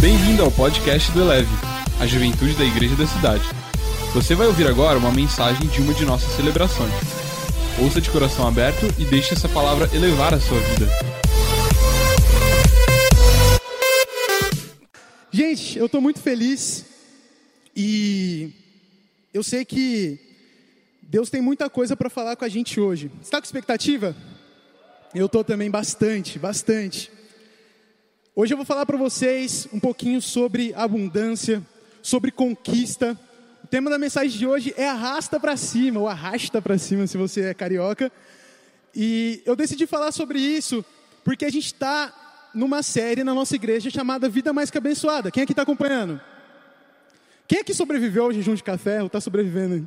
Bem-vindo ao podcast do Eleve, a juventude da igreja da cidade. Você vai ouvir agora uma mensagem de uma de nossas celebrações. Ouça de coração aberto e deixe essa palavra elevar a sua vida. Gente, eu estou muito feliz e eu sei que Deus tem muita coisa para falar com a gente hoje. Está com expectativa? Eu estou também bastante, bastante. Hoje eu vou falar para vocês um pouquinho sobre abundância, sobre conquista. O tema da mensagem de hoje é arrasta para cima, ou arrasta para cima se você é carioca. E eu decidi falar sobre isso porque a gente está numa série na nossa igreja chamada Vida Mais Que Abençoada. Quem aqui está acompanhando? Quem aqui sobreviveu ao jejum de café ou está sobrevivendo?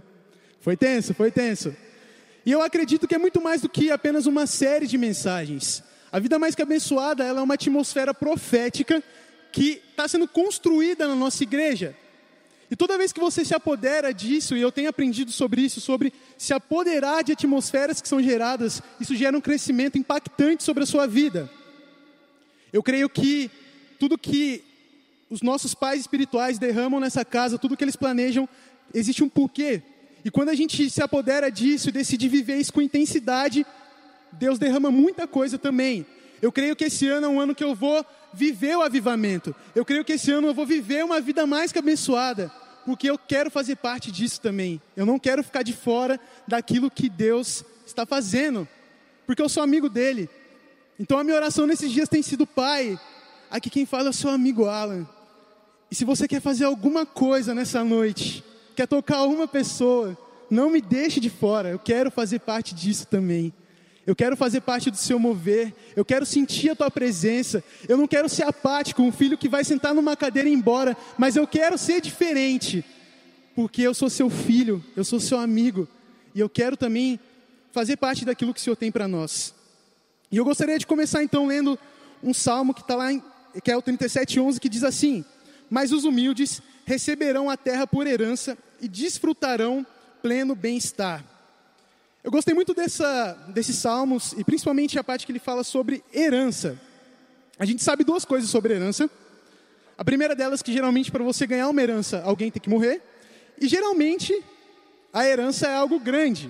Foi tenso, foi tenso. E eu acredito que é muito mais do que apenas uma série de mensagens. A vida mais que abençoada, ela é uma atmosfera profética que está sendo construída na nossa igreja. E toda vez que você se apodera disso, e eu tenho aprendido sobre isso, sobre se apoderar de atmosferas que são geradas, isso gera um crescimento impactante sobre a sua vida. Eu creio que tudo que os nossos pais espirituais derramam nessa casa, tudo que eles planejam, existe um porquê. E quando a gente se apodera disso e decide viver isso com intensidade, Deus derrama muita coisa também. Eu creio que esse ano é um ano que eu vou viver o avivamento. Eu creio que esse ano eu vou viver uma vida mais que abençoada, porque eu quero fazer parte disso também. Eu não quero ficar de fora daquilo que Deus está fazendo, porque eu sou amigo dele. Então a minha oração nesses dias tem sido, Pai, aqui quem fala é o seu amigo Alan. E se você quer fazer alguma coisa nessa noite, quer tocar uma pessoa, não me deixe de fora, eu quero fazer parte disso também. Eu quero fazer parte do seu mover. Eu quero sentir a tua presença. Eu não quero ser apático, um filho que vai sentar numa cadeira e ir embora, mas eu quero ser diferente. Porque eu sou seu filho, eu sou seu amigo, e eu quero também fazer parte daquilo que o Senhor tem para nós. E eu gostaria de começar então lendo um salmo que está lá, em, que é o 37:11, que diz assim: Mas os humildes receberão a terra por herança e desfrutarão pleno bem-estar. Eu gostei muito dessa, desses salmos e principalmente a parte que ele fala sobre herança. A gente sabe duas coisas sobre herança. A primeira delas é que geralmente para você ganhar uma herança, alguém tem que morrer. E geralmente a herança é algo grande,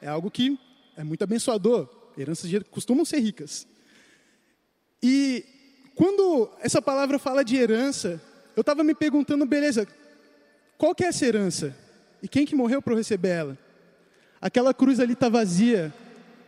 é algo que é muito abençoador. Heranças costumam ser ricas. E quando essa palavra fala de herança, eu estava me perguntando, beleza, qual que é essa herança? E quem que morreu para receber ela? Aquela cruz ali está vazia,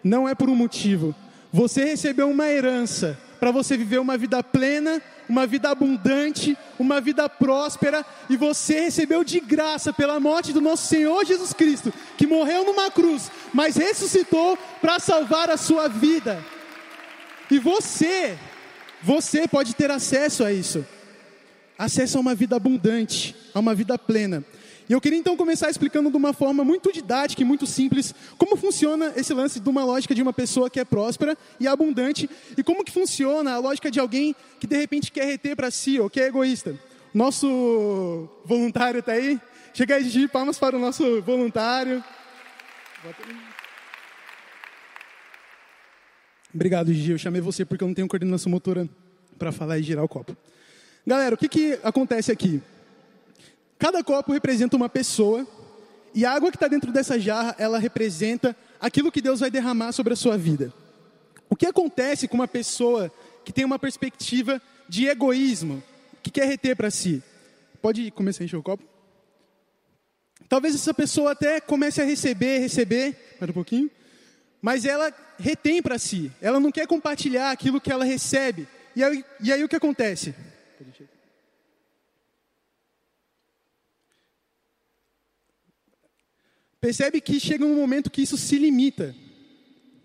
não é por um motivo. Você recebeu uma herança para você viver uma vida plena, uma vida abundante, uma vida próspera, e você recebeu de graça pela morte do nosso Senhor Jesus Cristo, que morreu numa cruz, mas ressuscitou para salvar a sua vida. E você, você pode ter acesso a isso. Acesso a uma vida abundante, a uma vida plena. E eu queria então começar explicando de uma forma muito didática e muito simples como funciona esse lance de uma lógica de uma pessoa que é próspera e abundante e como que funciona a lógica de alguém que de repente quer reter para si ou que é egoísta. Nosso voluntário está aí? Chega aí, Gigi, palmas para o nosso voluntário. Obrigado, Gigi. Eu chamei você porque eu não tenho coordenação motora para falar e girar o copo. Galera, o que, que acontece aqui? Cada copo representa uma pessoa e a água que está dentro dessa jarra, ela representa aquilo que Deus vai derramar sobre a sua vida. O que acontece com uma pessoa que tem uma perspectiva de egoísmo, que quer reter para si? Pode começar a encher o copo? Talvez essa pessoa até comece a receber, receber, mais um pouquinho, mas ela retém para si, ela não quer compartilhar aquilo que ela recebe. E aí, e aí o que acontece? Percebe que chega um momento que isso se limita.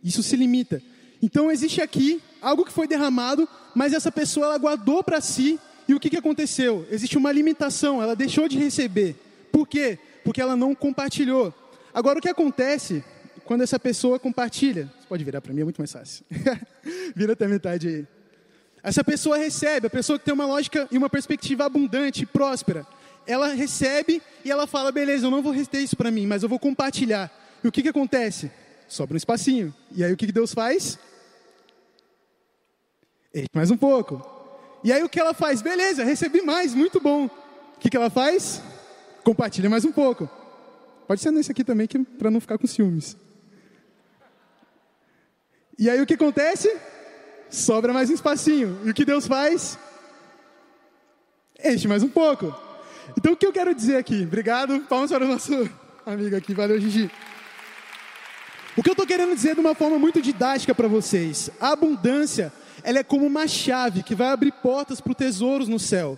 Isso se limita. Então existe aqui algo que foi derramado, mas essa pessoa ela guardou para si. E o que, que aconteceu? Existe uma limitação, ela deixou de receber. Por quê? Porque ela não compartilhou. Agora o que acontece quando essa pessoa compartilha? Você pode virar para mim, é muito mais fácil. Vira até metade aí. Essa pessoa recebe, a pessoa que tem uma lógica e uma perspectiva abundante, próspera ela recebe e ela fala: beleza, eu não vou reter isso para mim, mas eu vou compartilhar. E o que, que acontece? Sobra um espacinho. E aí o que, que Deus faz? Eita, mais um pouco. E aí o que ela faz? Beleza, recebi mais, muito bom. O que, que ela faz? Compartilha mais um pouco. Pode ser nesse aqui também, para não ficar com ciúmes. E aí o que acontece? Sobra mais um espacinho. E o que Deus faz? Enche mais um pouco. Então o que eu quero dizer aqui? Obrigado, palmas para o nosso amigo aqui. Valeu, Gigi. O que eu estou querendo dizer de uma forma muito didática para vocês: a abundância, ela é como uma chave que vai abrir portas para tesouros no céu.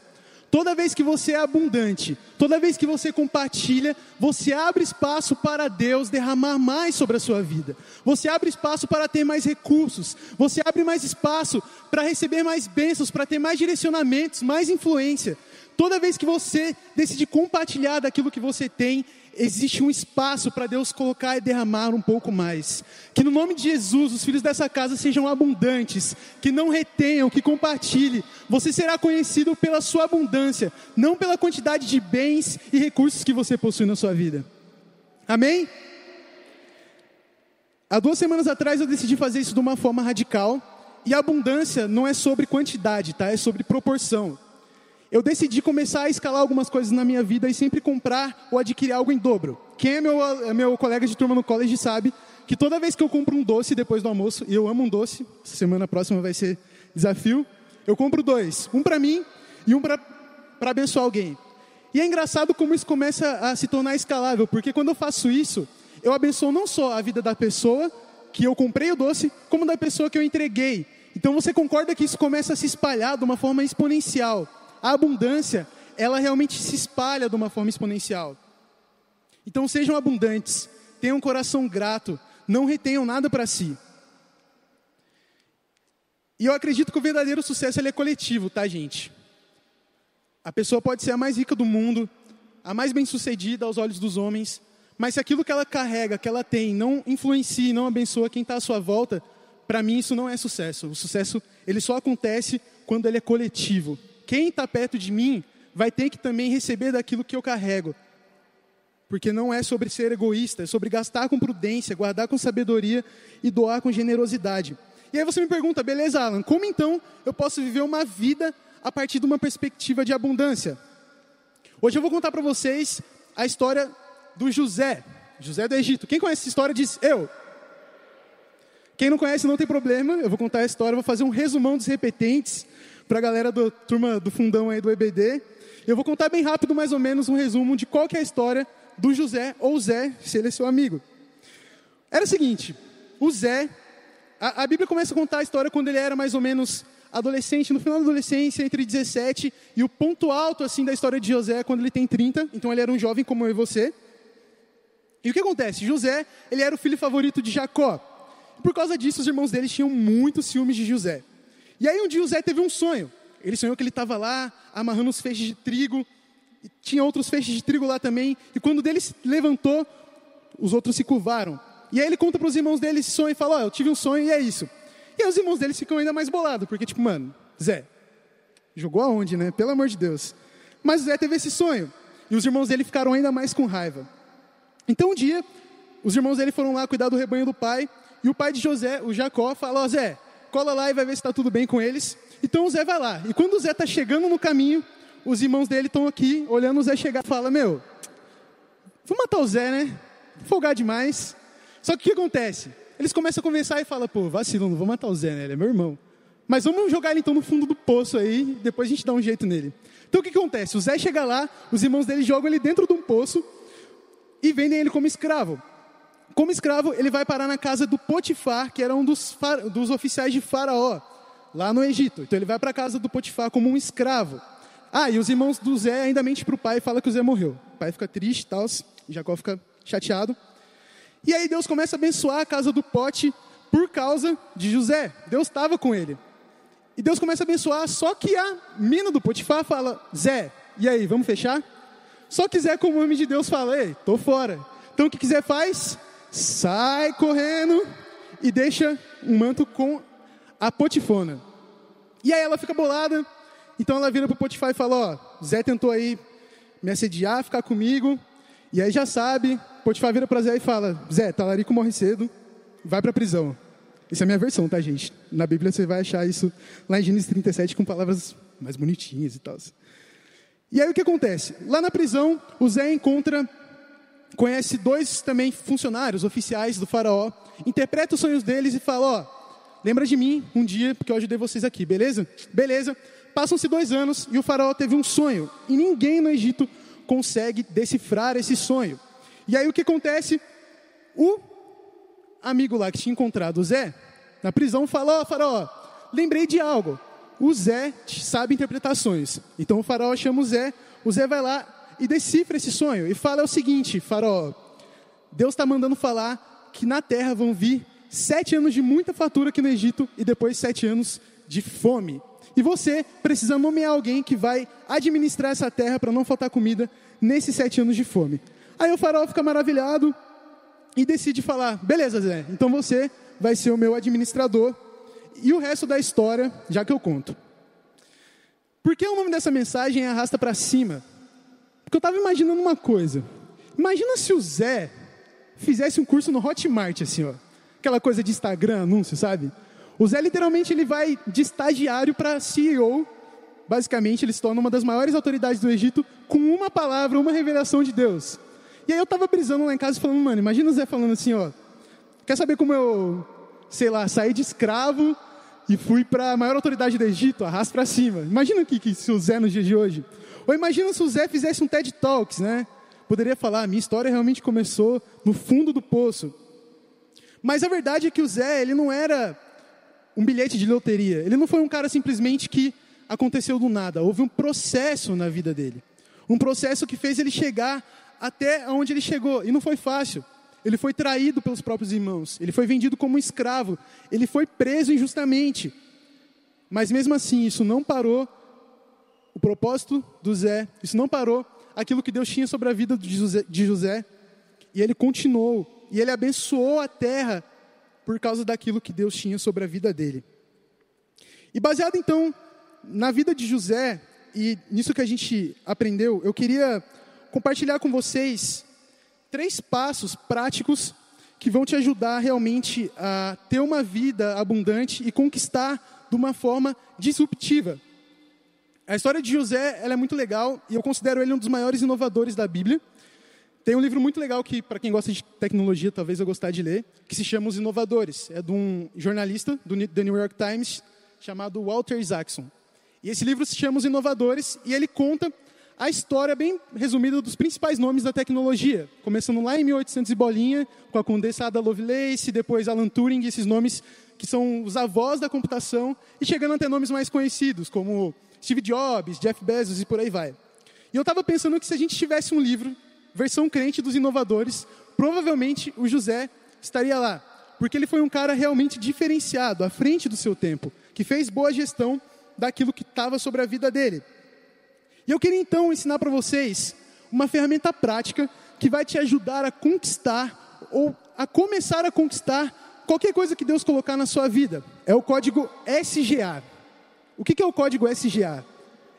Toda vez que você é abundante, toda vez que você compartilha, você abre espaço para Deus derramar mais sobre a sua vida. Você abre espaço para ter mais recursos. Você abre mais espaço para receber mais bênçãos, para ter mais direcionamentos, mais influência. Toda vez que você decide compartilhar daquilo que você tem, existe um espaço para Deus colocar e derramar um pouco mais. Que no nome de Jesus os filhos dessa casa sejam abundantes, que não retenham, que compartilhe. Você será conhecido pela sua abundância, não pela quantidade de bens e recursos que você possui na sua vida. Amém? Há duas semanas atrás eu decidi fazer isso de uma forma radical. E abundância não é sobre quantidade, tá? É sobre proporção eu decidi começar a escalar algumas coisas na minha vida e sempre comprar ou adquirir algo em dobro. Quem é meu, é meu colega de turma no college sabe que toda vez que eu compro um doce depois do almoço, e eu amo um doce, semana próxima vai ser desafio, eu compro dois, um para mim e um para abençoar alguém. E é engraçado como isso começa a se tornar escalável, porque quando eu faço isso, eu abençoo não só a vida da pessoa que eu comprei o doce, como da pessoa que eu entreguei. Então você concorda que isso começa a se espalhar de uma forma exponencial a abundância, ela realmente se espalha de uma forma exponencial. Então sejam abundantes, tenham um coração grato, não retenham nada para si. E eu acredito que o verdadeiro sucesso é coletivo, tá, gente? A pessoa pode ser a mais rica do mundo, a mais bem-sucedida aos olhos dos homens, mas se aquilo que ela carrega, que ela tem, não influencia, não abençoa quem está à sua volta, para mim isso não é sucesso. O sucesso ele só acontece quando ele é coletivo quem está perto de mim vai ter que também receber daquilo que eu carrego. Porque não é sobre ser egoísta, é sobre gastar com prudência, guardar com sabedoria e doar com generosidade. E aí você me pergunta, beleza, Alan, como então eu posso viver uma vida a partir de uma perspectiva de abundância? Hoje eu vou contar para vocês a história do José, José do Egito. Quem conhece essa história diz eu. Quem não conhece não tem problema, eu vou contar a história, vou fazer um resumão dos repetentes para a galera da turma do fundão aí do EBD. Eu vou contar bem rápido, mais ou menos, um resumo de qual que é a história do José, ou Zé, se ele é seu amigo. Era o seguinte, o Zé, a, a Bíblia começa a contar a história quando ele era mais ou menos adolescente, no final da adolescência, entre 17 e o ponto alto assim da história de José é quando ele tem 30, então ele era um jovem como eu e você. E o que acontece? José, ele era o filho favorito de Jacó. Por causa disso, os irmãos dele tinham muitos ciúmes de José. E aí um dia o Zé teve um sonho. Ele sonhou que ele estava lá amarrando os feixes de trigo. tinha outros feixes de trigo lá também. E quando dele se levantou, os outros se curvaram. E aí ele conta para os irmãos dele esse sonho e fala: Ó, oh, eu tive um sonho e é isso. E aí os irmãos dele ficam ainda mais bolados, porque, tipo, mano, Zé, jogou aonde, né? Pelo amor de Deus. Mas o Zé teve esse sonho. E os irmãos dele ficaram ainda mais com raiva. Então um dia, os irmãos dele foram lá cuidar do rebanho do pai. E o pai de José, o Jacó, falou: Ó, oh, Zé, cola lá e vai ver se está tudo bem com eles. Então o Zé vai lá. E quando o Zé está chegando no caminho, os irmãos dele estão aqui, olhando o Zé chegar, fala: Meu, vou matar o Zé, né? Folgar demais. Só que o que acontece? Eles começam a conversar e falam: Pô, vacilo, não vou matar o Zé, né? Ele é meu irmão. Mas vamos jogar ele então no fundo do poço aí, depois a gente dá um jeito nele. Então o que acontece? O Zé chega lá, os irmãos dele jogam ele dentro de um poço e vendem ele como escravo como escravo, ele vai parar na casa do Potifar, que era um dos, dos oficiais de Faraó, lá no Egito. Então ele vai para a casa do Potifar como um escravo. Ah, e os irmãos do Zé ainda mente para o pai e fala que o Zé morreu. O pai fica triste e tal, Jacó fica chateado. E aí Deus começa a abençoar a casa do Pote por causa de José. Deus estava com ele. E Deus começa a abençoar, só que a mina do Potifar fala, Zé, e aí, vamos fechar? Só que Zé, como homem de Deus, fala, ei, tô fora. Então o que quiser faz? Sai correndo e deixa um manto com a Potifona. E aí ela fica bolada, então ela vira para Potifar e fala: Ó, Zé tentou aí me assediar, ficar comigo, e aí já sabe. Potifar vira para Zé e fala: Zé, talarico morre cedo, vai para prisão. Essa é a minha versão, tá, gente? Na Bíblia você vai achar isso lá em Gênesis 37 com palavras mais bonitinhas e tal. E aí o que acontece? Lá na prisão, o Zé encontra, conhece dois também funcionários, oficiais do faraó, interpreta os sonhos deles e fala, ó, lembra de mim um dia, porque eu ajudei vocês aqui, beleza? Beleza. Passam-se dois anos e o faraó teve um sonho, e ninguém no Egito consegue decifrar esse sonho. E aí o que acontece? O amigo lá que tinha encontrado o Zé, na prisão, fala, ó, faraó, lembrei de algo o Zé sabe interpretações. Então o faraó chama o Zé, o Zé vai lá e decifra esse sonho e fala o seguinte: faraó, Deus está mandando falar que na terra vão vir sete anos de muita fatura aqui no Egito e depois sete anos de fome. E você precisa nomear alguém que vai administrar essa terra para não faltar comida nesses sete anos de fome. Aí o faraó fica maravilhado e decide falar: beleza, Zé, então você vai ser o meu administrador e o resto da história, já que eu conto. Por que o nome dessa mensagem é Arrasta para Cima? Porque eu estava imaginando uma coisa. Imagina se o Zé fizesse um curso no Hotmart, assim, ó. Aquela coisa de Instagram, anúncio, sabe? O Zé literalmente ele vai de estagiário para CEO. Basicamente, ele se torna uma das maiores autoridades do Egito com uma palavra, uma revelação de Deus. E aí eu estava brisando lá em casa falando, mano, imagina o Zé falando assim, ó. Quer saber como eu sei lá, saí de escravo e fui para a maior autoridade do Egito, arrasta para cima. Imagina que, que se o Zé nos dias de hoje. Ou imagina se o Zé fizesse um TED Talks, né? Poderia falar, minha história realmente começou no fundo do poço. Mas a verdade é que o Zé, ele não era um bilhete de loteria. Ele não foi um cara simplesmente que aconteceu do nada. Houve um processo na vida dele. Um processo que fez ele chegar até onde ele chegou. E não foi fácil. Ele foi traído pelos próprios irmãos, ele foi vendido como um escravo, ele foi preso injustamente. Mas mesmo assim, isso não parou o propósito do Zé, isso não parou aquilo que Deus tinha sobre a vida de José, de José. E ele continuou, e ele abençoou a terra por causa daquilo que Deus tinha sobre a vida dele. E baseado então na vida de José e nisso que a gente aprendeu, eu queria compartilhar com vocês três passos práticos que vão te ajudar realmente a ter uma vida abundante e conquistar de uma forma disruptiva. A história de José ela é muito legal e eu considero ele um dos maiores inovadores da Bíblia. Tem um livro muito legal que, para quem gosta de tecnologia, talvez eu gostar de ler, que se chama Os Inovadores. É de um jornalista do New York Times chamado Walter Isaacson. E esse livro se chama Os Inovadores e ele conta a história bem resumida dos principais nomes da tecnologia, começando lá em 1800 e bolinha, com a condessa Ada Lovelace, depois Alan Turing, esses nomes que são os avós da computação, e chegando até nomes mais conhecidos, como Steve Jobs, Jeff Bezos e por aí vai. E eu estava pensando que se a gente tivesse um livro, versão crente dos inovadores, provavelmente o José estaria lá, porque ele foi um cara realmente diferenciado, à frente do seu tempo, que fez boa gestão daquilo que estava sobre a vida dele. E eu queria então ensinar para vocês uma ferramenta prática que vai te ajudar a conquistar ou a começar a conquistar qualquer coisa que Deus colocar na sua vida. É o código SGA. O que é o código SGA?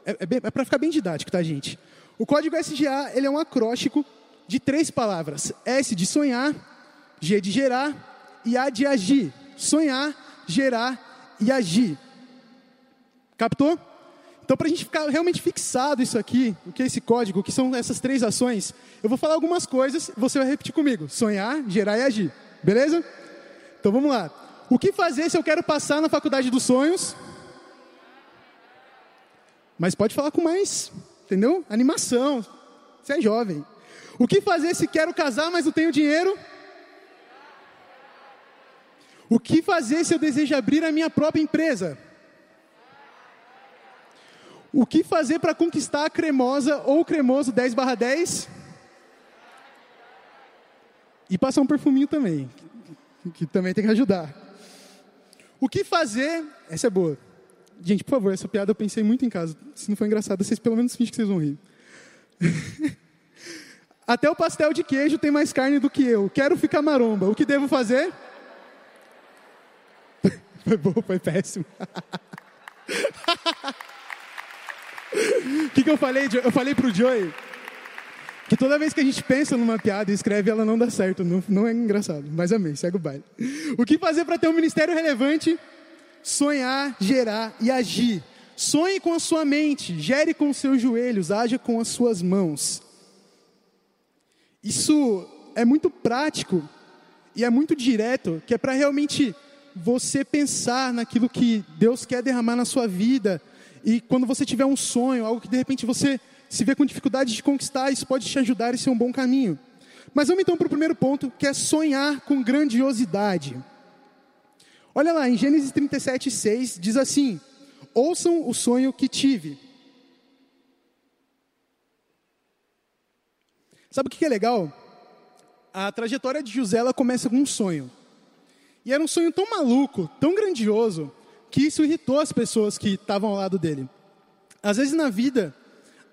É, é, é para ficar bem didático, tá, gente? O código SGA ele é um acróstico de três palavras: S de sonhar, G de gerar e A de agir. Sonhar, gerar e agir. Captou? Então, para a gente ficar realmente fixado isso aqui, o que é esse código, o que são essas três ações, eu vou falar algumas coisas e você vai repetir comigo: sonhar, gerar e agir. Beleza? Então vamos lá. O que fazer se eu quero passar na faculdade dos sonhos? Mas pode falar com mais, entendeu? Animação. Você é jovem. O que fazer se quero casar, mas não tenho dinheiro? O que fazer se eu desejo abrir a minha própria empresa? O que fazer para conquistar a cremosa ou cremoso 10 barra 10? E passar um perfuminho também, que também tem que ajudar. O que fazer? Essa é boa. Gente, por favor, essa piada eu pensei muito em casa. Se não for engraçada, vocês pelo menos fingem que vocês vão rir. Até o pastel de queijo tem mais carne do que eu. Quero ficar maromba. O que devo fazer? foi bom, foi péssimo. O que, que eu falei? Eu falei pro Joey que toda vez que a gente pensa numa piada e escreve, ela não dá certo. Não, não é engraçado. Mas amém, segue o baile. O que fazer para ter um ministério relevante? Sonhar, gerar e agir. Sonhe com a sua mente, gere com os seus joelhos, haja com as suas mãos. Isso é muito prático e é muito direto, que é para realmente você pensar naquilo que Deus quer derramar na sua vida. E quando você tiver um sonho, algo que de repente você se vê com dificuldade de conquistar, isso pode te ajudar e ser um bom caminho. Mas vamos então para o primeiro ponto, que é sonhar com grandiosidade. Olha lá, em Gênesis 37, 6, diz assim: Ouçam o sonho que tive. Sabe o que é legal? A trajetória de José ela começa com um sonho. E era um sonho tão maluco, tão grandioso, que isso irritou as pessoas que estavam ao lado dele. Às vezes na vida,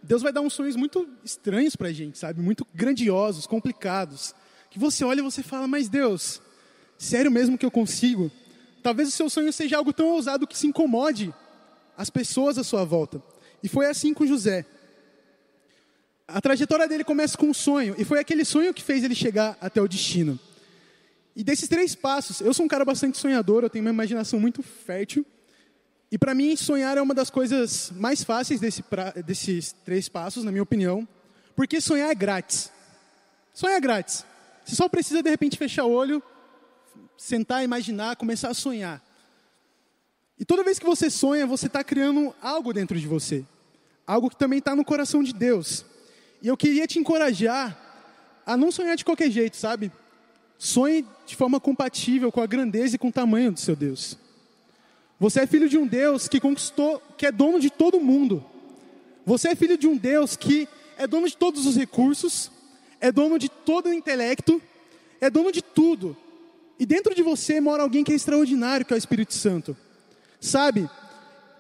Deus vai dar uns sonhos muito estranhos para a gente, sabe? Muito grandiosos, complicados. Que você olha e você fala, mas Deus, sério mesmo que eu consigo? Talvez o seu sonho seja algo tão ousado que se incomode as pessoas à sua volta. E foi assim com José. A trajetória dele começa com um sonho, e foi aquele sonho que fez ele chegar até o destino. E desses três passos, eu sou um cara bastante sonhador, eu tenho uma imaginação muito fértil. E para mim, sonhar é uma das coisas mais fáceis desse pra, desses três passos, na minha opinião, porque sonhar é grátis. Sonhar é grátis. Você só precisa, de repente, fechar o olho, sentar, imaginar, começar a sonhar. E toda vez que você sonha, você está criando algo dentro de você. Algo que também está no coração de Deus. E eu queria te encorajar a não sonhar de qualquer jeito, sabe? Sonhe de forma compatível com a grandeza e com o tamanho do seu Deus. Você é filho de um Deus que conquistou, que é dono de todo mundo. Você é filho de um Deus que é dono de todos os recursos, é dono de todo o intelecto, é dono de tudo. E dentro de você mora alguém que é extraordinário, que é o Espírito Santo. Sabe,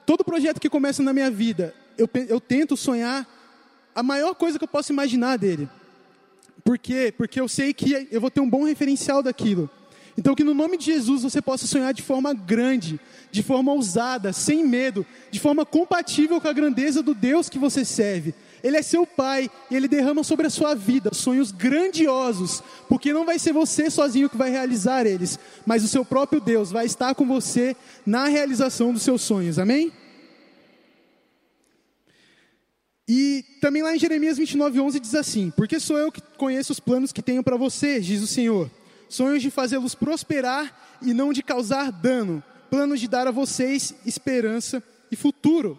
todo projeto que começa na minha vida, eu, eu tento sonhar a maior coisa que eu posso imaginar dele. Por quê? Porque eu sei que eu vou ter um bom referencial daquilo. Então, que no nome de Jesus você possa sonhar de forma grande, de forma ousada, sem medo, de forma compatível com a grandeza do Deus que você serve. Ele é seu Pai e Ele derrama sobre a sua vida sonhos grandiosos, porque não vai ser você sozinho que vai realizar eles, mas o seu próprio Deus vai estar com você na realização dos seus sonhos, amém? E também lá em Jeremias 29, 11 diz assim: Porque sou eu que conheço os planos que tenho para você, diz o Senhor sonhos de fazê-los prosperar e não de causar dano, planos de dar a vocês esperança e futuro.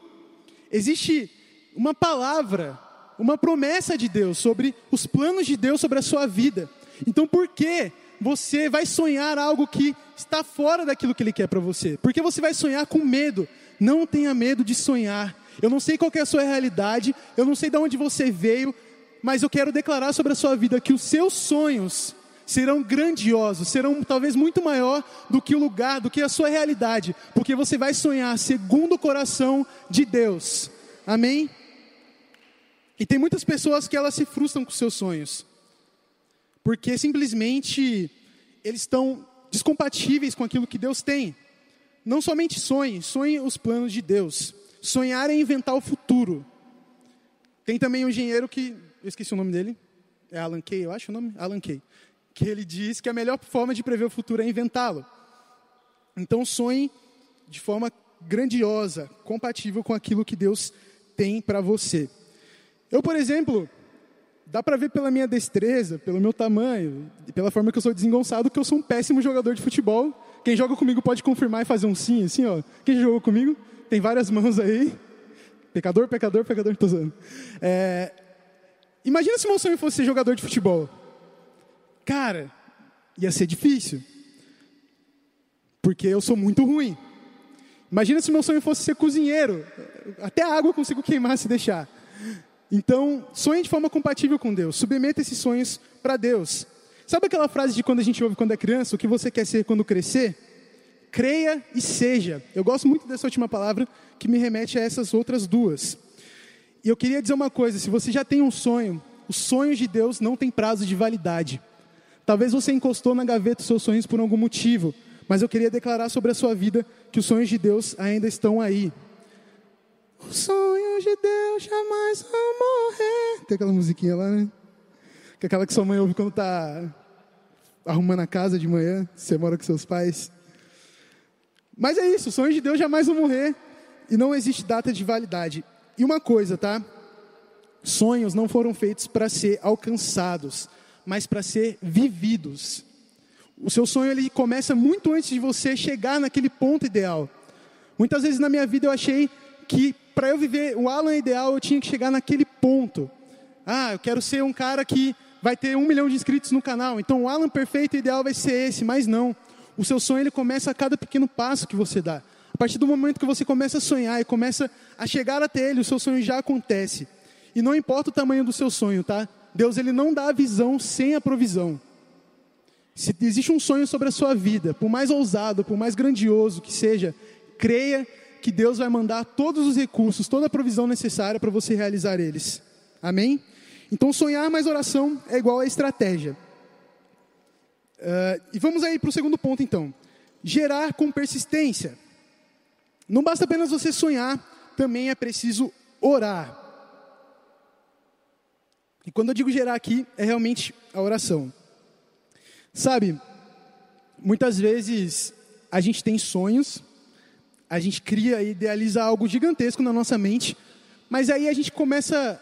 Existe uma palavra, uma promessa de Deus sobre os planos de Deus sobre a sua vida. Então, por que você vai sonhar algo que está fora daquilo que Ele quer para você? Porque você vai sonhar com medo. Não tenha medo de sonhar. Eu não sei qual é a sua realidade, eu não sei de onde você veio, mas eu quero declarar sobre a sua vida que os seus sonhos serão grandiosos, serão talvez muito maior do que o lugar, do que a sua realidade, porque você vai sonhar segundo o coração de Deus. Amém? E tem muitas pessoas que elas se frustram com seus sonhos, porque simplesmente eles estão descompatíveis com aquilo que Deus tem. Não somente sonhe, sonhe os planos de Deus. Sonhar é inventar o futuro. Tem também um engenheiro que, eu esqueci o nome dele, é Alan Kay, eu acho o nome? Alan Kay que ele diz que a melhor forma de prever o futuro é inventá-lo. Então sonhe de forma grandiosa, compatível com aquilo que Deus tem para você. Eu, por exemplo, dá para ver pela minha destreza, pelo meu tamanho, e pela forma que eu sou desengonçado, que eu sou um péssimo jogador de futebol. Quem joga comigo pode confirmar e fazer um sim, assim, ó. Quem jogou comigo? Tem várias mãos aí. Pecador, pecador, pecador, tô usando. É... Imagina se meu sonho fosse ser jogador de futebol. Cara, ia ser difícil. Porque eu sou muito ruim. Imagina se meu sonho fosse ser cozinheiro. Até a água eu consigo queimar se deixar. Então, sonhe de forma compatível com Deus. Submeta esses sonhos para Deus. Sabe aquela frase de quando a gente ouve quando é criança, o que você quer ser quando crescer? Creia e seja. Eu gosto muito dessa última palavra que me remete a essas outras duas. E eu queria dizer uma coisa: se você já tem um sonho, os sonhos de Deus não têm prazo de validade. Talvez você encostou na gaveta dos seus sonhos por algum motivo, mas eu queria declarar sobre a sua vida que os sonhos de Deus ainda estão aí. Os sonhos de Deus jamais vão morrer. Tem aquela musiquinha lá, né? Que é aquela que sua mãe ouve quando está arrumando a casa de manhã, você mora com seus pais. Mas é isso, os sonhos de Deus jamais vão morrer. e não existe data de validade. E uma coisa, tá? Sonhos não foram feitos para ser alcançados, mas para ser vividos. O seu sonho ele começa muito antes de você chegar naquele ponto ideal. Muitas vezes na minha vida eu achei que para eu viver o Alan ideal eu tinha que chegar naquele ponto. Ah, eu quero ser um cara que vai ter um milhão de inscritos no canal. Então o Alan perfeito ideal vai ser esse, mas não. O seu sonho ele começa a cada pequeno passo que você dá. A partir do momento que você começa a sonhar e começa a chegar até ele, o seu sonho já acontece. E não importa o tamanho do seu sonho, tá? Deus ele não dá a visão sem a provisão. Se existe um sonho sobre a sua vida, por mais ousado, por mais grandioso que seja, creia que Deus vai mandar todos os recursos, toda a provisão necessária para você realizar eles. Amém? Então, sonhar mais oração é igual a estratégia. Uh, e vamos aí para o segundo ponto, então. Gerar com persistência. Não basta apenas você sonhar, também é preciso orar. E quando eu digo gerar aqui, é realmente a oração. Sabe, muitas vezes a gente tem sonhos, a gente cria e idealiza algo gigantesco na nossa mente, mas aí a gente começa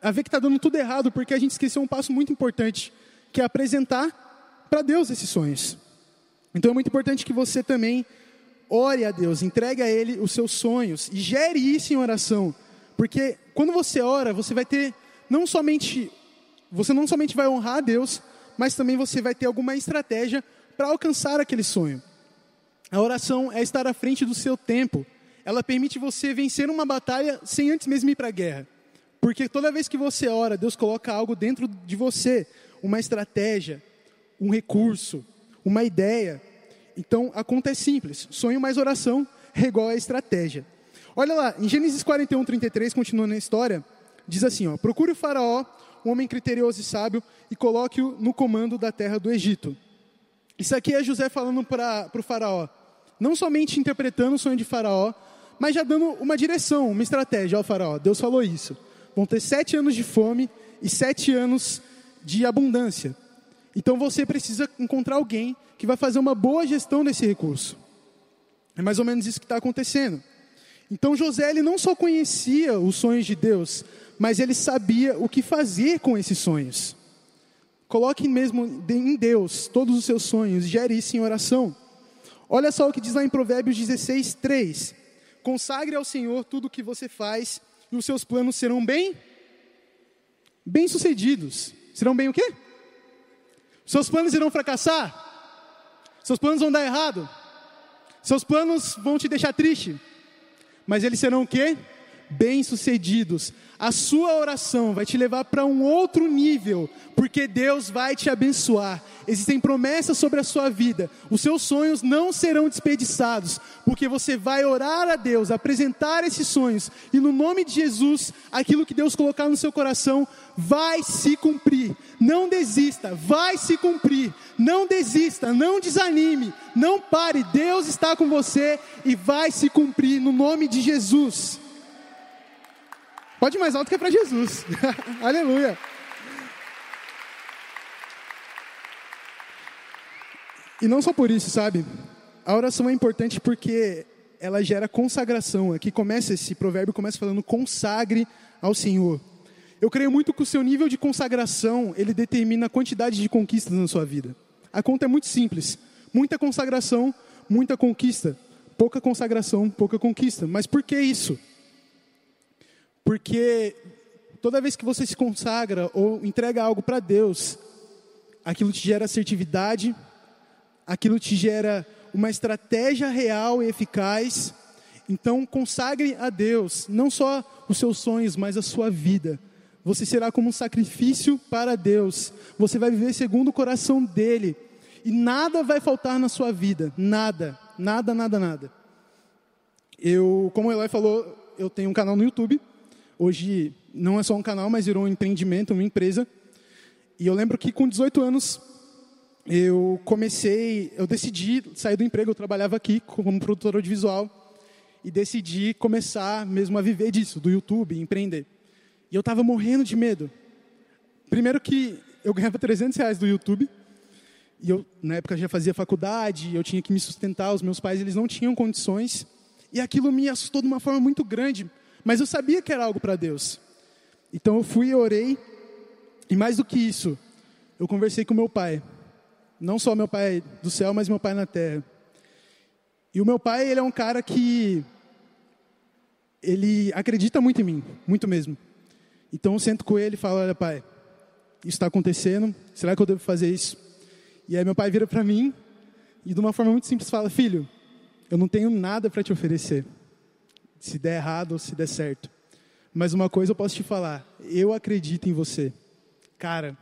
a ver que está dando tudo errado porque a gente esqueceu um passo muito importante, que é apresentar para Deus esses sonhos. Então é muito importante que você também ore a Deus, entregue a Ele os seus sonhos e gere isso em oração, porque quando você ora, você vai ter não somente você não somente vai honrar a Deus, mas também você vai ter alguma estratégia para alcançar aquele sonho. A oração é estar à frente do seu tempo. Ela permite você vencer uma batalha sem antes mesmo ir para a guerra. Porque toda vez que você ora, Deus coloca algo dentro de você, uma estratégia, um recurso, uma ideia. Então a conta é simples: sonho mais oração é igual a estratégia. Olha lá, em Gênesis 41, 33, continuando a história, diz assim: ó, procure o Faraó, um homem criterioso e sábio, e coloque-o no comando da terra do Egito. Isso aqui é José falando para o Faraó, não somente interpretando o sonho de Faraó, mas já dando uma direção, uma estratégia ao Faraó. Deus falou isso vão ter sete anos de fome e sete anos de abundância. Então você precisa encontrar alguém que vai fazer uma boa gestão desse recurso. É mais ou menos isso que está acontecendo. Então José ele não só conhecia os sonhos de Deus, mas ele sabia o que fazer com esses sonhos. Coloque mesmo em Deus todos os seus sonhos, gere isso em oração. Olha só o que diz lá em Provérbios 16, 3. Consagre ao Senhor tudo o que você faz e os seus planos serão bem bem sucedidos. Serão bem o quê? Seus planos irão fracassar? Seus planos vão dar errado? Seus planos vão te deixar triste? Mas eles serão o quê? Bem-sucedidos. A sua oração vai te levar para um outro nível, porque Deus vai te abençoar. Existem promessas sobre a sua vida. Os seus sonhos não serão desperdiçados, porque você vai orar a Deus, apresentar esses sonhos, e no nome de Jesus, aquilo que Deus colocar no seu coração vai se cumprir. Não desista, vai se cumprir. Não desista, não desanime, não pare. Deus está com você e vai se cumprir no nome de Jesus. Pode ir mais alto que é para Jesus. Aleluia. E não só por isso, sabe? A oração é importante porque ela gera consagração. Aqui começa esse provérbio começa falando consagre ao Senhor. Eu creio muito que o seu nível de consagração, ele determina a quantidade de conquistas na sua vida. A conta é muito simples. Muita consagração, muita conquista. Pouca consagração, pouca conquista. Mas por que isso? Porque toda vez que você se consagra ou entrega algo para Deus, aquilo te gera assertividade, aquilo te gera uma estratégia real e eficaz. Então, consagre a Deus não só os seus sonhos, mas a sua vida. Você será como um sacrifício para Deus. Você vai viver segundo o coração dele. E nada vai faltar na sua vida. Nada. Nada, nada, nada. Eu, como o Eloy falou, eu tenho um canal no YouTube. Hoje não é só um canal, mas virou um empreendimento, uma empresa. E eu lembro que com 18 anos eu comecei, eu decidi sair do emprego, eu trabalhava aqui como produtor audiovisual e decidi começar mesmo a viver disso, do YouTube, empreender. E eu estava morrendo de medo. Primeiro que eu ganhava 300 reais do YouTube e eu na época já fazia faculdade, eu tinha que me sustentar, os meus pais eles não tinham condições E aquilo me assustou de uma forma muito grande, mas eu sabia que era algo para Deus. Então eu fui e orei, e mais do que isso, eu conversei com meu pai. Não só meu pai do céu, mas meu pai na terra. E o meu pai, ele é um cara que ele acredita muito em mim, muito mesmo. Então eu sento com ele e falo: Olha, pai, isso está acontecendo, será que eu devo fazer isso? E aí meu pai vira para mim e de uma forma muito simples fala: Filho, eu não tenho nada para te oferecer, se der errado ou se der certo. Mas uma coisa eu posso te falar: eu acredito em você. Cara,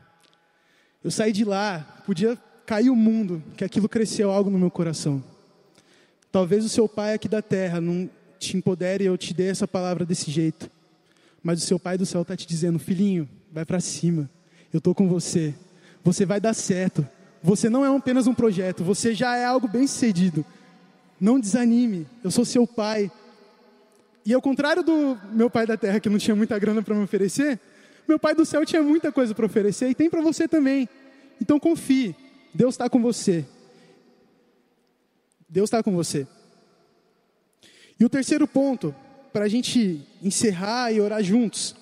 eu saí de lá, podia cair o mundo, que aquilo cresceu algo no meu coração. Talvez o seu pai aqui da terra não te empodere eu te dê essa palavra desse jeito. Mas o seu pai do céu está te dizendo, filhinho, vai para cima. Eu estou com você. Você vai dar certo. Você não é apenas um projeto, você já é algo bem sucedido. Não desanime, eu sou seu pai. E ao contrário do meu pai da terra, que não tinha muita grana para me oferecer, meu pai do céu tinha muita coisa para oferecer e tem para você também. Então confie, Deus está com você. Deus está com você. E o terceiro ponto, para a gente encerrar e orar juntos,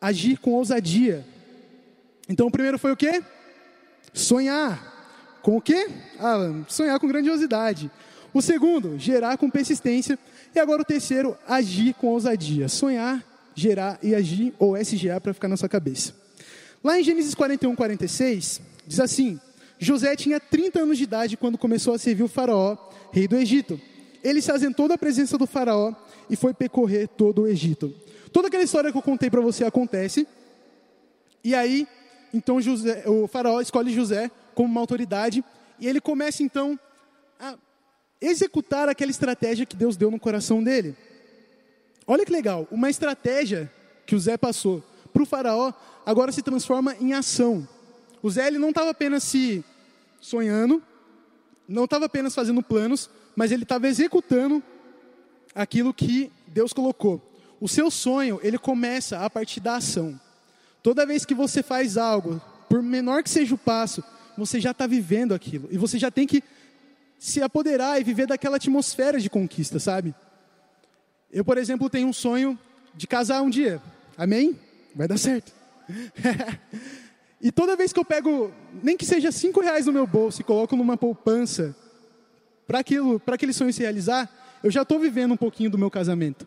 agir com ousadia. Então o primeiro foi o quê? Sonhar. Com o quê? Ah, sonhar com grandiosidade. O segundo, gerar com persistência. E agora o terceiro, agir com ousadia. Sonhar, gerar e agir, ou SGA para ficar na sua cabeça. Lá em Gênesis 41, 46, diz assim: José tinha 30 anos de idade quando começou a servir o faraó, rei do Egito. Ele se asentou da presença do faraó e foi percorrer todo o Egito. Toda aquela história que eu contei para você acontece. E aí, então José, o faraó escolhe José como uma autoridade e ele começa então a executar aquela estratégia que Deus deu no coração dele. Olha que legal, uma estratégia que o Zé passou para o faraó agora se transforma em ação. O Zé ele não estava apenas se sonhando, não estava apenas fazendo planos, mas ele estava executando aquilo que Deus colocou. O seu sonho, ele começa a partir da ação. Toda vez que você faz algo, por menor que seja o passo, você já está vivendo aquilo. E você já tem que se apoderar e viver daquela atmosfera de conquista, sabe? Eu, por exemplo, tenho um sonho de casar um dia. Amém? Vai dar certo. e toda vez que eu pego, nem que seja cinco reais no meu bolso e coloco numa poupança, para aquilo, para aquele sonho se realizar, eu já estou vivendo um pouquinho do meu casamento.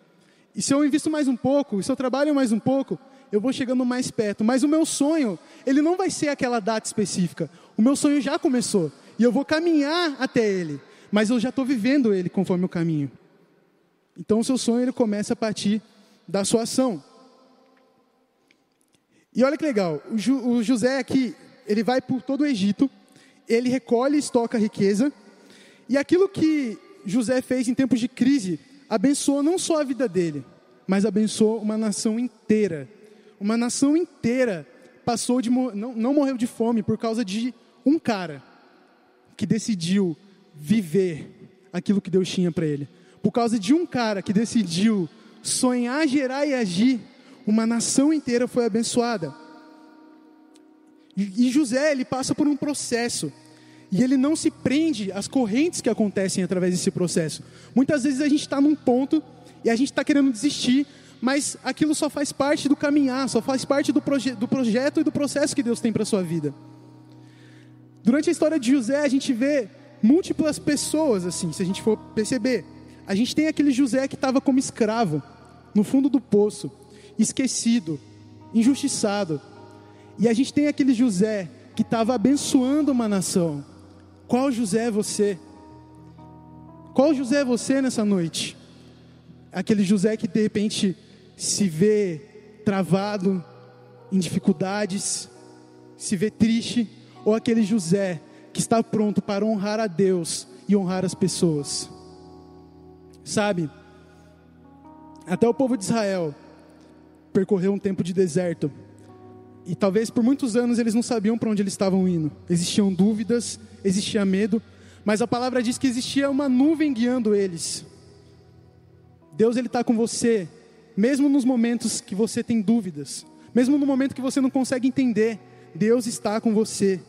E se eu invisto mais um pouco, se eu trabalho mais um pouco, eu vou chegando mais perto. Mas o meu sonho, ele não vai ser aquela data específica. O meu sonho já começou. E eu vou caminhar até ele. Mas eu já estou vivendo ele conforme o caminho. Então o seu sonho ele começa a partir da sua ação. E olha que legal, o, o José aqui, ele vai por todo o Egito, ele recolhe e estoca riqueza, e aquilo que José fez em tempos de crise abençoou não só a vida dele, mas abençoou uma nação inteira. Uma nação inteira passou de não, não morreu de fome por causa de um cara que decidiu viver aquilo que Deus tinha para ele. Por causa de um cara que decidiu sonhar, gerar e agir, uma nação inteira foi abençoada. E José, ele passa por um processo e ele não se prende às correntes que acontecem através desse processo. Muitas vezes a gente está num ponto e a gente está querendo desistir, mas aquilo só faz parte do caminhar, só faz parte do, proje do projeto e do processo que Deus tem para a sua vida. Durante a história de José, a gente vê múltiplas pessoas, assim, se a gente for perceber. A gente tem aquele José que estava como escravo, no fundo do poço, esquecido, injustiçado. E a gente tem aquele José que estava abençoando uma nação. Qual José é você? Qual José é você nessa noite? Aquele José que de repente se vê travado em dificuldades, se vê triste, ou aquele José que está pronto para honrar a Deus e honrar as pessoas. Sabe? Até o povo de Israel percorreu um tempo de deserto e talvez por muitos anos eles não sabiam para onde eles estavam indo. Existiam dúvidas, existia medo, mas a palavra diz que existia uma nuvem guiando eles. Deus ele está com você, mesmo nos momentos que você tem dúvidas, mesmo no momento que você não consegue entender. Deus está com você.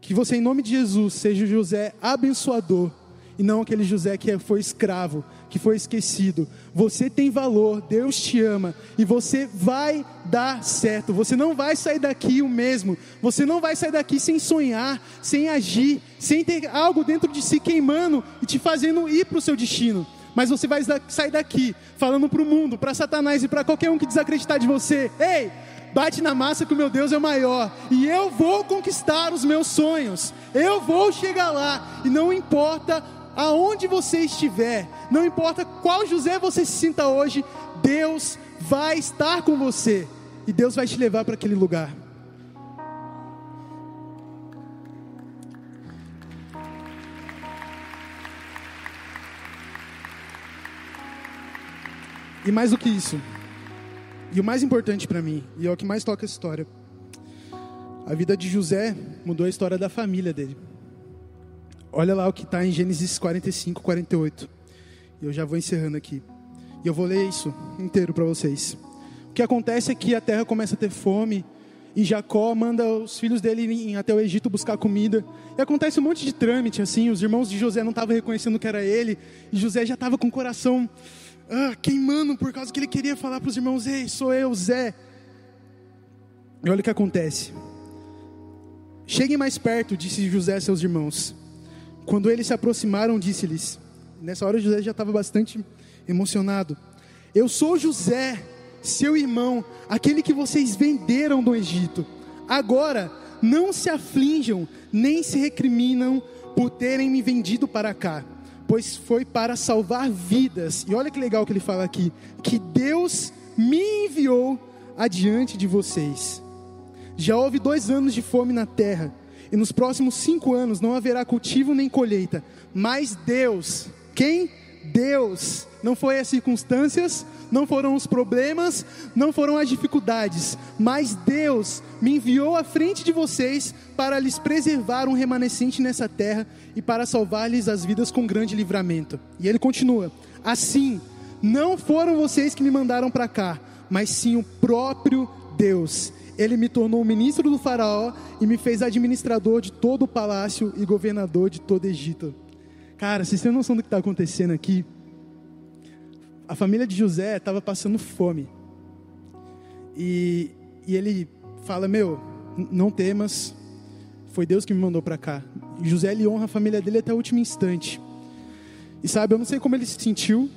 Que você, em nome de Jesus, seja o José abençoador e não aquele José que foi escravo, que foi esquecido. Você tem valor, Deus te ama e você vai dar certo. Você não vai sair daqui o mesmo. Você não vai sair daqui sem sonhar, sem agir, sem ter algo dentro de si queimando e te fazendo ir para o seu destino. Mas você vai sair daqui falando para o mundo, para Satanás e para qualquer um que desacreditar de você: ei, bate na massa que o meu Deus é maior, e eu vou conquistar os meus sonhos, eu vou chegar lá, e não importa aonde você estiver, não importa qual José você se sinta hoje, Deus vai estar com você. E Deus vai te levar para aquele lugar. E mais do que isso, e o mais importante para mim, e é o que mais toca essa história, a vida de José mudou a história da família dele. Olha lá o que está em Gênesis 45, 48. E eu já vou encerrando aqui. E eu vou ler isso inteiro para vocês. O que acontece é que a terra começa a ter fome. E Jacó manda os filhos dele até o Egito buscar comida. E acontece um monte de trâmite, assim. Os irmãos de José não estavam reconhecendo que era ele. E José já estava com o coração ah, queimando por causa que ele queria falar para os irmãos: Ei, sou eu, Zé. E olha o que acontece. Cheguem mais perto, disse José a seus irmãos. Quando eles se aproximaram, disse-lhes: Nessa hora José já estava bastante emocionado. Eu sou José, seu irmão, aquele que vocês venderam do Egito. Agora, não se aflinjam, nem se recriminam por terem me vendido para cá, pois foi para salvar vidas. E olha que legal que ele fala aqui: que Deus me enviou adiante de vocês. Já houve dois anos de fome na terra e nos próximos cinco anos não haverá cultivo nem colheita. Mas Deus, quem? Deus. Não foi as circunstâncias, não foram os problemas, não foram as dificuldades, mas Deus me enviou à frente de vocês para lhes preservar um remanescente nessa terra e para salvar-lhes as vidas com grande livramento. E ele continua: Assim, não foram vocês que me mandaram para cá, mas sim o próprio Deus ele me tornou ministro do Faraó e me fez administrador de todo o palácio e governador de todo Egito. Cara, vocês têm noção do que está acontecendo aqui? A família de José estava passando fome. E, e ele fala: Meu, não temas, foi Deus que me mandou para cá. E José ele honra a família dele até o último instante. E sabe, eu não sei como ele se sentiu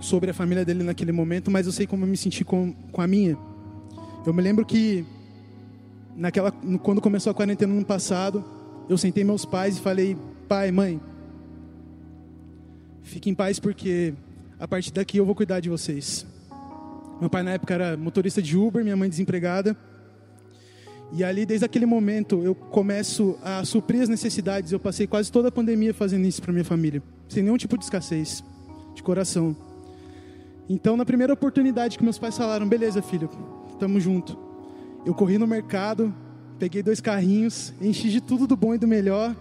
sobre a família dele naquele momento, mas eu sei como eu me senti com, com a minha. Eu me lembro que naquela, quando começou a quarentena no passado, eu sentei meus pais e falei: pai, mãe, fiquem em paz porque a partir daqui eu vou cuidar de vocês. Meu pai na época era motorista de Uber, minha mãe desempregada. E ali, desde aquele momento, eu começo a suprir as necessidades. Eu passei quase toda a pandemia fazendo isso para minha família, sem nenhum tipo de escassez, de coração. Então, na primeira oportunidade que meus pais falaram: beleza, filho, tamo junto. Eu corri no mercado, peguei dois carrinhos, enchi de tudo do bom e do melhor.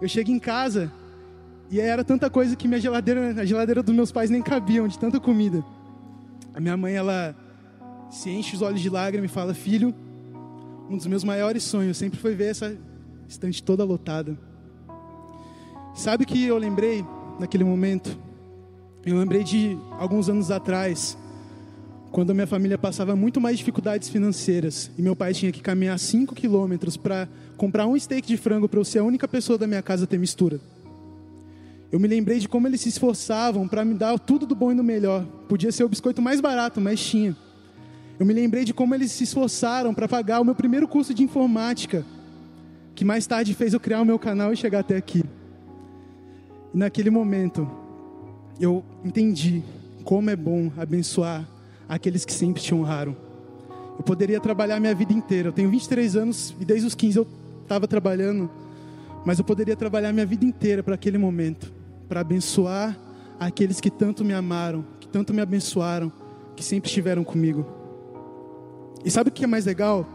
Eu cheguei em casa e era tanta coisa que minha geladeira, a geladeira dos meus pais nem cabiam de tanta comida. A minha mãe, ela se enche os olhos de lágrimas e fala: Filho, um dos meus maiores sonhos sempre foi ver essa estante toda lotada. Sabe que eu lembrei naquele momento? Eu lembrei de alguns anos atrás, quando a minha família passava muito mais dificuldades financeiras e meu pai tinha que caminhar 5 quilômetros para comprar um steak de frango para eu ser a única pessoa da minha casa a ter mistura. Eu me lembrei de como eles se esforçavam para me dar tudo do bom e do melhor. Podia ser o biscoito mais barato, mas tinha. Eu me lembrei de como eles se esforçaram para pagar o meu primeiro curso de informática, que mais tarde fez eu criar o meu canal e chegar até aqui. E naquele momento, eu entendi como é bom abençoar aqueles que sempre te honraram. Eu poderia trabalhar minha vida inteira. Eu tenho 23 anos e desde os 15 eu estava trabalhando, mas eu poderia trabalhar minha vida inteira para aquele momento, para abençoar aqueles que tanto me amaram, que tanto me abençoaram, que sempre estiveram comigo. E sabe o que é mais legal?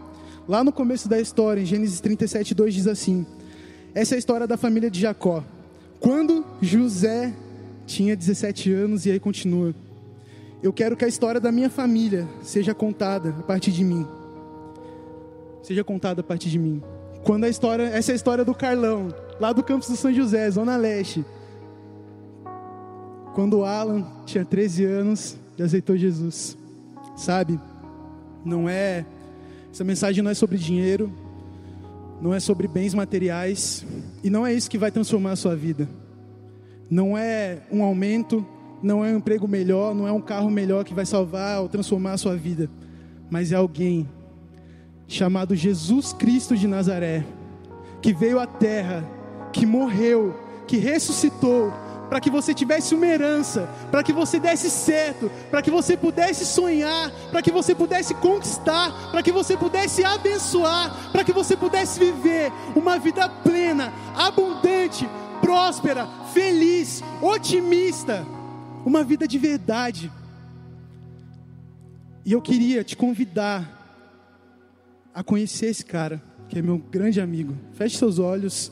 Lá no começo da história, em Gênesis 37, 2 diz assim: Essa é a história da família de Jacó. Quando José tinha 17 anos, e aí continua eu quero que a história da minha família seja contada a partir de mim. Seja contada a partir de mim. Quando a história, essa é a história do Carlão, lá do campus do São José, Zona Leste. Quando o Alan tinha 13 anos e aceitou Jesus. Sabe? Não é. Essa mensagem não é sobre dinheiro, não é sobre bens materiais, e não é isso que vai transformar a sua vida. Não é um aumento, não é um emprego melhor, não é um carro melhor que vai salvar ou transformar a sua vida, mas é alguém chamado Jesus Cristo de Nazaré, que veio à terra, que morreu, que ressuscitou, para que você tivesse uma herança, para que você desse certo, para que você pudesse sonhar, para que você pudesse conquistar, para que você pudesse abençoar, para que você pudesse viver uma vida plena, abundante, próspera, feliz, otimista, uma vida de verdade. E eu queria te convidar a conhecer esse cara, que é meu grande amigo. Feche seus olhos.